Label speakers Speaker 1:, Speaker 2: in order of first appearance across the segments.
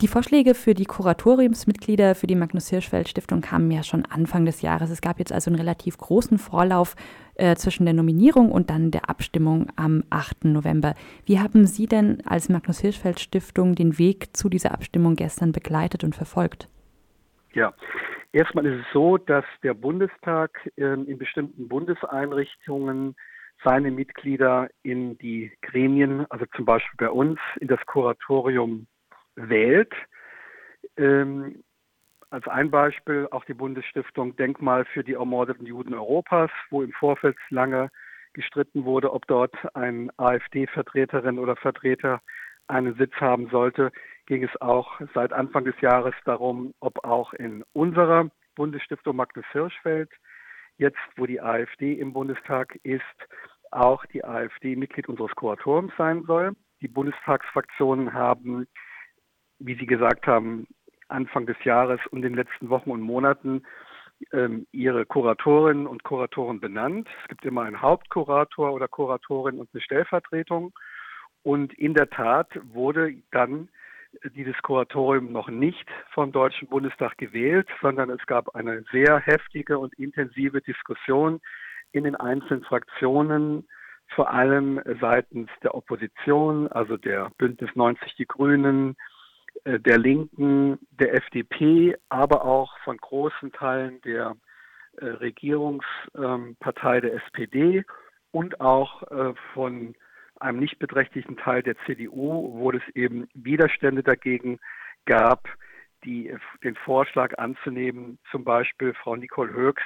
Speaker 1: Die Vorschläge für die Kuratoriumsmitglieder für die Magnus Hirschfeld Stiftung kamen ja schon Anfang des Jahres. Es gab jetzt also einen relativ großen Vorlauf äh, zwischen der Nominierung und dann der Abstimmung am 8. November. Wie haben Sie denn als Magnus Hirschfeld Stiftung den Weg zu dieser Abstimmung gestern begleitet und verfolgt?
Speaker 2: Ja, erstmal ist es so, dass der Bundestag äh, in bestimmten Bundeseinrichtungen seine Mitglieder in die Gremien, also zum Beispiel bei uns in das Kuratorium wählt. Ähm, als ein Beispiel auch die Bundesstiftung Denkmal für die ermordeten Juden Europas, wo im Vorfeld lange gestritten wurde, ob dort ein AfD-Vertreterin oder Vertreter einen Sitz haben sollte, ging es auch seit Anfang des Jahres darum, ob auch in unserer Bundesstiftung Magnus Hirschfeld, jetzt wo die AfD im Bundestag ist, auch die AfD Mitglied unseres Kuratoriums sein soll. Die Bundestagsfraktionen haben wie Sie gesagt haben, Anfang des Jahres und in den letzten Wochen und Monaten ähm, ihre Kuratorinnen und Kuratoren benannt. Es gibt immer einen Hauptkurator oder Kuratorin und eine Stellvertretung. Und in der Tat wurde dann dieses Kuratorium noch nicht vom Deutschen Bundestag gewählt, sondern es gab eine sehr heftige und intensive Diskussion in den einzelnen Fraktionen, vor allem seitens der Opposition, also der Bündnis 90 Die Grünen, der Linken, der FDP, aber auch von großen Teilen der äh, Regierungspartei der SPD und auch äh, von einem nicht beträchtlichen Teil der CDU, wo es eben Widerstände dagegen gab, die, den Vorschlag anzunehmen, zum Beispiel Frau Nicole Höchst,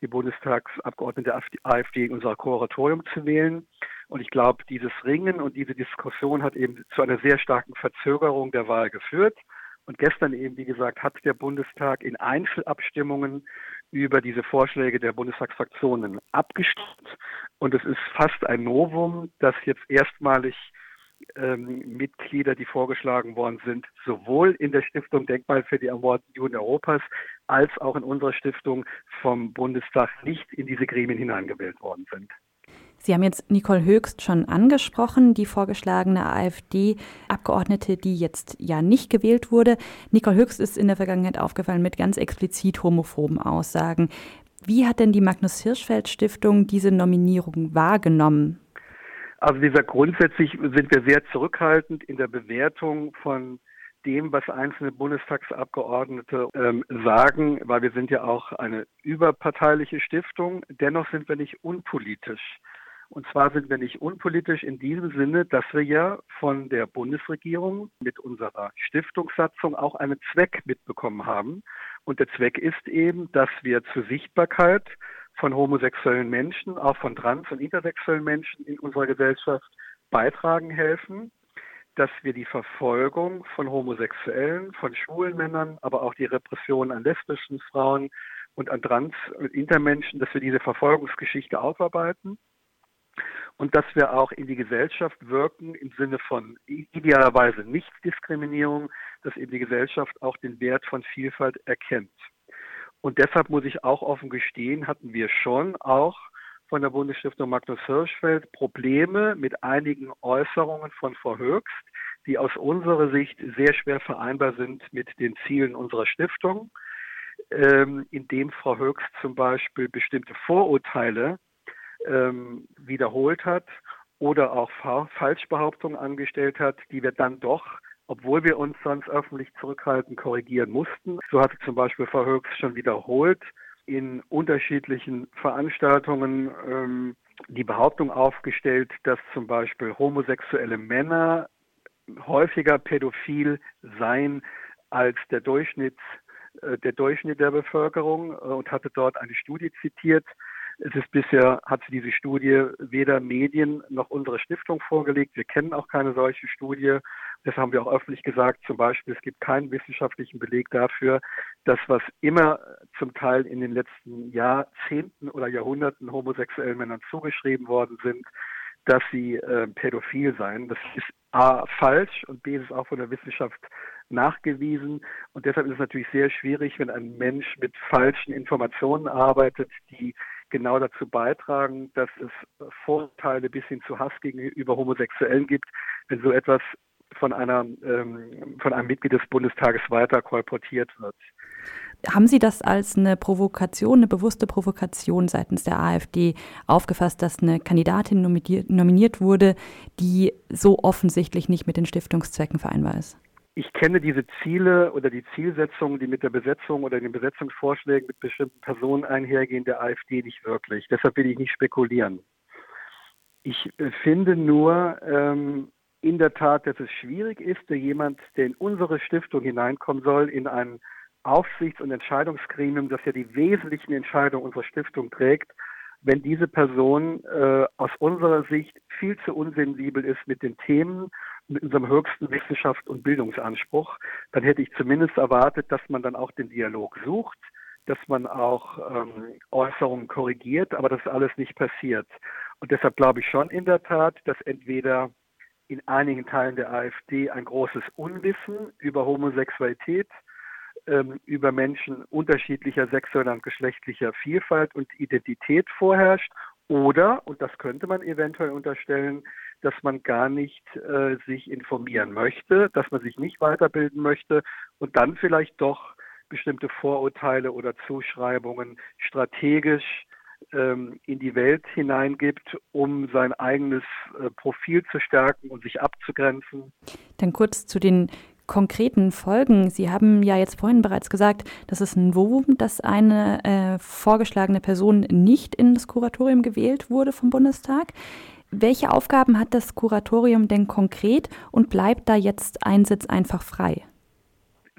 Speaker 2: die Bundestagsabgeordnete der AfD in unser Kuratorium zu wählen. Und ich glaube, dieses Ringen und diese Diskussion hat eben zu einer sehr starken Verzögerung der Wahl geführt. Und gestern eben, wie gesagt, hat der Bundestag in Einzelabstimmungen über diese Vorschläge der Bundestagsfraktionen abgestimmt. Und es ist fast ein Novum, dass jetzt erstmalig ähm, Mitglieder, die vorgeschlagen worden sind, sowohl in der Stiftung Denkmal für die ermordeten Juden Europas als auch in unserer Stiftung vom Bundestag nicht in diese Gremien hineingewählt worden sind.
Speaker 1: Sie haben jetzt Nicole Höchst schon angesprochen, die vorgeschlagene AfD-Abgeordnete, die jetzt ja nicht gewählt wurde. Nicole Höchst ist in der Vergangenheit aufgefallen mit ganz explizit homophoben Aussagen. Wie hat denn die Magnus Hirschfeld Stiftung diese Nominierung wahrgenommen?
Speaker 2: Also gesagt, grundsätzlich sind wir sehr zurückhaltend in der Bewertung von dem, was einzelne Bundestagsabgeordnete ähm, sagen, weil wir sind ja auch eine überparteiliche Stiftung. Dennoch sind wir nicht unpolitisch. Und zwar sind wir nicht unpolitisch in diesem Sinne, dass wir ja von der Bundesregierung mit unserer Stiftungssatzung auch einen Zweck mitbekommen haben. Und der Zweck ist eben, dass wir zur Sichtbarkeit von homosexuellen Menschen, auch von trans- und intersexuellen Menschen in unserer Gesellschaft beitragen helfen, dass wir die Verfolgung von Homosexuellen, von schwulen Männern, aber auch die Repression an lesbischen Frauen und an trans- und intermenschen, dass wir diese Verfolgungsgeschichte aufarbeiten und dass wir auch in die Gesellschaft wirken im Sinne von idealerweise Nichtdiskriminierung, dass eben die Gesellschaft auch den Wert von Vielfalt erkennt. Und deshalb muss ich auch offen gestehen, hatten wir schon auch von der Bundesstiftung Magnus Hirschfeld Probleme mit einigen Äußerungen von Frau Höchst, die aus unserer Sicht sehr schwer vereinbar sind mit den Zielen unserer Stiftung, ähm, indem Frau Höchst zum Beispiel bestimmte Vorurteile ähm, wiederholt hat oder auch Falschbehauptungen angestellt hat, die wir dann doch obwohl wir uns sonst öffentlich zurückhalten, korrigieren mussten. So hatte zum Beispiel Frau Höchst schon wiederholt in unterschiedlichen Veranstaltungen ähm, die Behauptung aufgestellt, dass zum Beispiel homosexuelle Männer häufiger pädophil seien als der Durchschnitt, äh, der Durchschnitt der Bevölkerung äh, und hatte dort eine Studie zitiert, es ist bisher, hat diese Studie weder Medien noch unsere Stiftung vorgelegt. Wir kennen auch keine solche Studie. Das haben wir auch öffentlich gesagt. Zum Beispiel, es gibt keinen wissenschaftlichen Beleg dafür, dass was immer zum Teil in den letzten Jahrzehnten oder Jahrhunderten homosexuellen Männern zugeschrieben worden sind, dass sie äh, pädophil seien. Das ist A falsch und B ist es auch von der Wissenschaft nachgewiesen. Und deshalb ist es natürlich sehr schwierig, wenn ein Mensch mit falschen Informationen arbeitet, die genau dazu beitragen, dass es Vorteile bis hin zu Hass gegenüber Homosexuellen gibt. Wenn so etwas von einer ähm, von einem Mitglied des Bundestages weiter kolportiert wird.
Speaker 1: Haben Sie das als eine Provokation, eine bewusste Provokation seitens der AfD aufgefasst, dass eine Kandidatin nominiert wurde, die so offensichtlich nicht mit den Stiftungszwecken vereinbar ist?
Speaker 2: Ich kenne diese Ziele oder die Zielsetzungen, die mit der Besetzung oder den Besetzungsvorschlägen mit bestimmten Personen einhergehen, der AfD nicht wirklich. Deshalb will ich nicht spekulieren. Ich äh, finde nur ähm, in der Tat, dass es schwierig ist, dass jemand, der in unsere Stiftung hineinkommen soll, in ein Aufsichts- und Entscheidungsgremium, das ja die wesentlichen Entscheidungen unserer Stiftung trägt, wenn diese Person äh, aus unserer Sicht viel zu unsensibel ist mit den Themen, mit unserem höchsten Wissenschafts- und Bildungsanspruch, dann hätte ich zumindest erwartet, dass man dann auch den Dialog sucht, dass man auch ähm, Äußerungen korrigiert, aber das ist alles nicht passiert. Und deshalb glaube ich schon in der Tat, dass entweder in einigen Teilen der AfD ein großes Unwissen über Homosexualität, ähm, über Menschen unterschiedlicher sexueller und geschlechtlicher Vielfalt und Identität vorherrscht oder, und das könnte man eventuell unterstellen, dass man gar nicht äh, sich informieren möchte, dass man sich nicht weiterbilden möchte und dann vielleicht doch bestimmte Vorurteile oder Zuschreibungen strategisch ähm, in die Welt hineingibt, um sein eigenes äh, Profil zu stärken und sich abzugrenzen.
Speaker 1: Dann kurz zu den konkreten Folgen? Sie haben ja jetzt vorhin bereits gesagt, dass es ein Novum, dass eine äh, vorgeschlagene Person nicht in das Kuratorium gewählt wurde vom Bundestag. Welche Aufgaben hat das Kuratorium denn konkret und bleibt da jetzt ein Sitz einfach frei?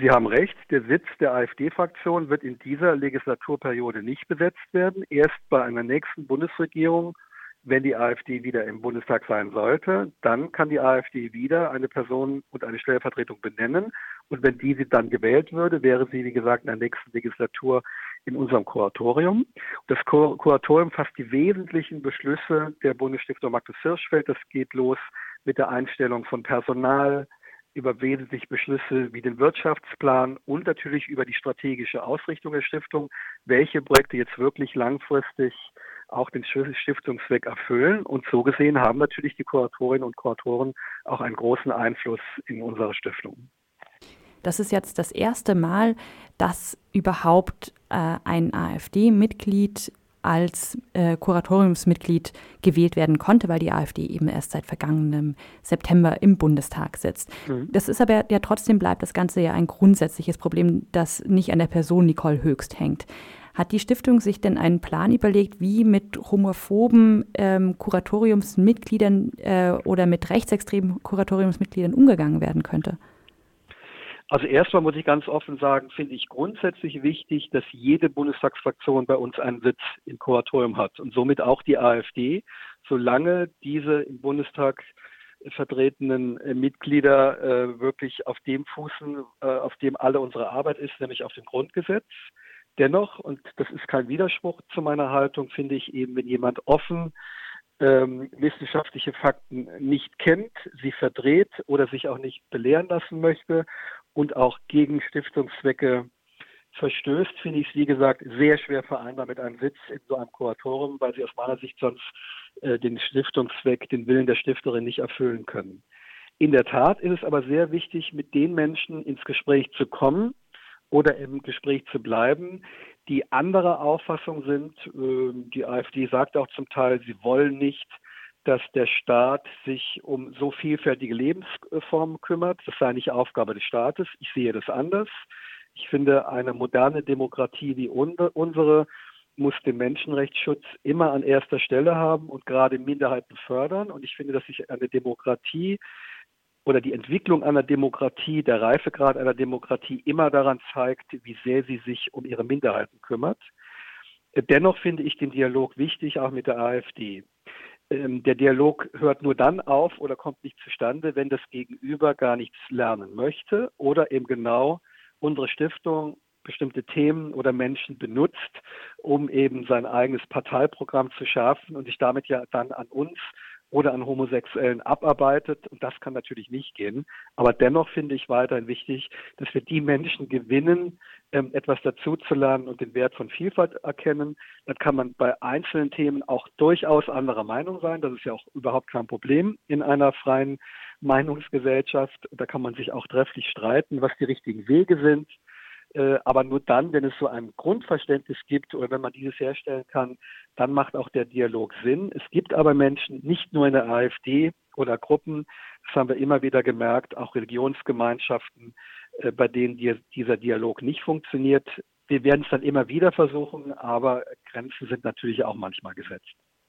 Speaker 2: Sie haben recht, der Sitz der AfD-Fraktion wird in dieser Legislaturperiode nicht besetzt werden. Erst bei einer nächsten Bundesregierung wenn die AfD wieder im Bundestag sein sollte, dann kann die AfD wieder eine Person und eine Stellvertretung benennen. Und wenn diese dann gewählt würde, wäre sie, wie gesagt, in der nächsten Legislatur in unserem Kuratorium. Das Kuratorium fasst die wesentlichen Beschlüsse der Bundesstiftung Magnus Hirschfeld. Das geht los mit der Einstellung von Personal, über wesentliche Beschlüsse wie den Wirtschaftsplan und natürlich über die strategische Ausrichtung der Stiftung, welche Projekte jetzt wirklich langfristig auch den Stiftungszweck erfüllen. Und so gesehen haben natürlich die Kuratorinnen und Kuratoren auch einen großen Einfluss in unserer Stiftung.
Speaker 1: Das ist jetzt das erste Mal, dass überhaupt äh, ein AfD-Mitglied als äh, Kuratoriumsmitglied gewählt werden konnte, weil die AfD eben erst seit vergangenem September im Bundestag sitzt. Mhm. Das ist aber ja trotzdem bleibt das Ganze ja ein grundsätzliches Problem, das nicht an der Person Nicole Höchst hängt. Hat die Stiftung sich denn einen Plan überlegt, wie mit homophoben ähm, Kuratoriumsmitgliedern äh, oder mit rechtsextremen Kuratoriumsmitgliedern umgegangen werden könnte?
Speaker 2: Also erstmal muss ich ganz offen sagen, finde ich grundsätzlich wichtig, dass jede Bundestagsfraktion bei uns einen Sitz im Kuratorium hat und somit auch die AfD, solange diese im Bundestag vertretenen äh, Mitglieder äh, wirklich auf dem fußen, äh, auf dem alle unsere Arbeit ist, nämlich auf dem Grundgesetz. Dennoch, und das ist kein Widerspruch zu meiner Haltung, finde ich eben, wenn jemand offen ähm, wissenschaftliche Fakten nicht kennt, sie verdreht oder sich auch nicht belehren lassen möchte und auch gegen Stiftungszwecke verstößt, finde ich es, wie gesagt, sehr schwer vereinbar mit einem Sitz in so einem Kuratorium, weil sie aus meiner Sicht sonst äh, den Stiftungszweck, den Willen der Stifterin nicht erfüllen können. In der Tat ist es aber sehr wichtig, mit den Menschen ins Gespräch zu kommen, oder im Gespräch zu bleiben, die anderer Auffassung sind. Ähm, die AfD sagt auch zum Teil, sie wollen nicht, dass der Staat sich um so vielfältige Lebensformen kümmert. Das sei nicht Aufgabe des Staates. Ich sehe das anders. Ich finde, eine moderne Demokratie wie unsere muss den Menschenrechtsschutz immer an erster Stelle haben und gerade Minderheiten fördern. Und ich finde, dass sich eine Demokratie oder die Entwicklung einer Demokratie, der Reifegrad einer Demokratie immer daran zeigt, wie sehr sie sich um ihre Minderheiten kümmert. Dennoch finde ich den Dialog wichtig, auch mit der AfD. Ähm, der Dialog hört nur dann auf oder kommt nicht zustande, wenn das Gegenüber gar nichts lernen möchte oder eben genau unsere Stiftung bestimmte Themen oder Menschen benutzt, um eben sein eigenes Parteiprogramm zu schärfen und sich damit ja dann an uns oder an Homosexuellen abarbeitet. Und das kann natürlich nicht gehen. Aber dennoch finde ich weiterhin wichtig, dass wir die Menschen gewinnen, ähm, etwas dazuzulernen und den Wert von Vielfalt erkennen. Dann kann man bei einzelnen Themen auch durchaus anderer Meinung sein. Das ist ja auch überhaupt kein Problem in einer freien Meinungsgesellschaft. Da kann man sich auch trefflich streiten, was die richtigen Wege sind. Äh, aber nur dann, wenn es so ein Grundverständnis gibt oder wenn man dieses herstellen kann, dann macht auch der Dialog Sinn. Es gibt aber Menschen, nicht nur in der AfD oder Gruppen, das haben wir immer wieder gemerkt, auch Religionsgemeinschaften, äh, bei denen dieser Dialog nicht funktioniert. Wir werden es dann immer wieder versuchen, aber Grenzen sind natürlich auch manchmal gesetzt.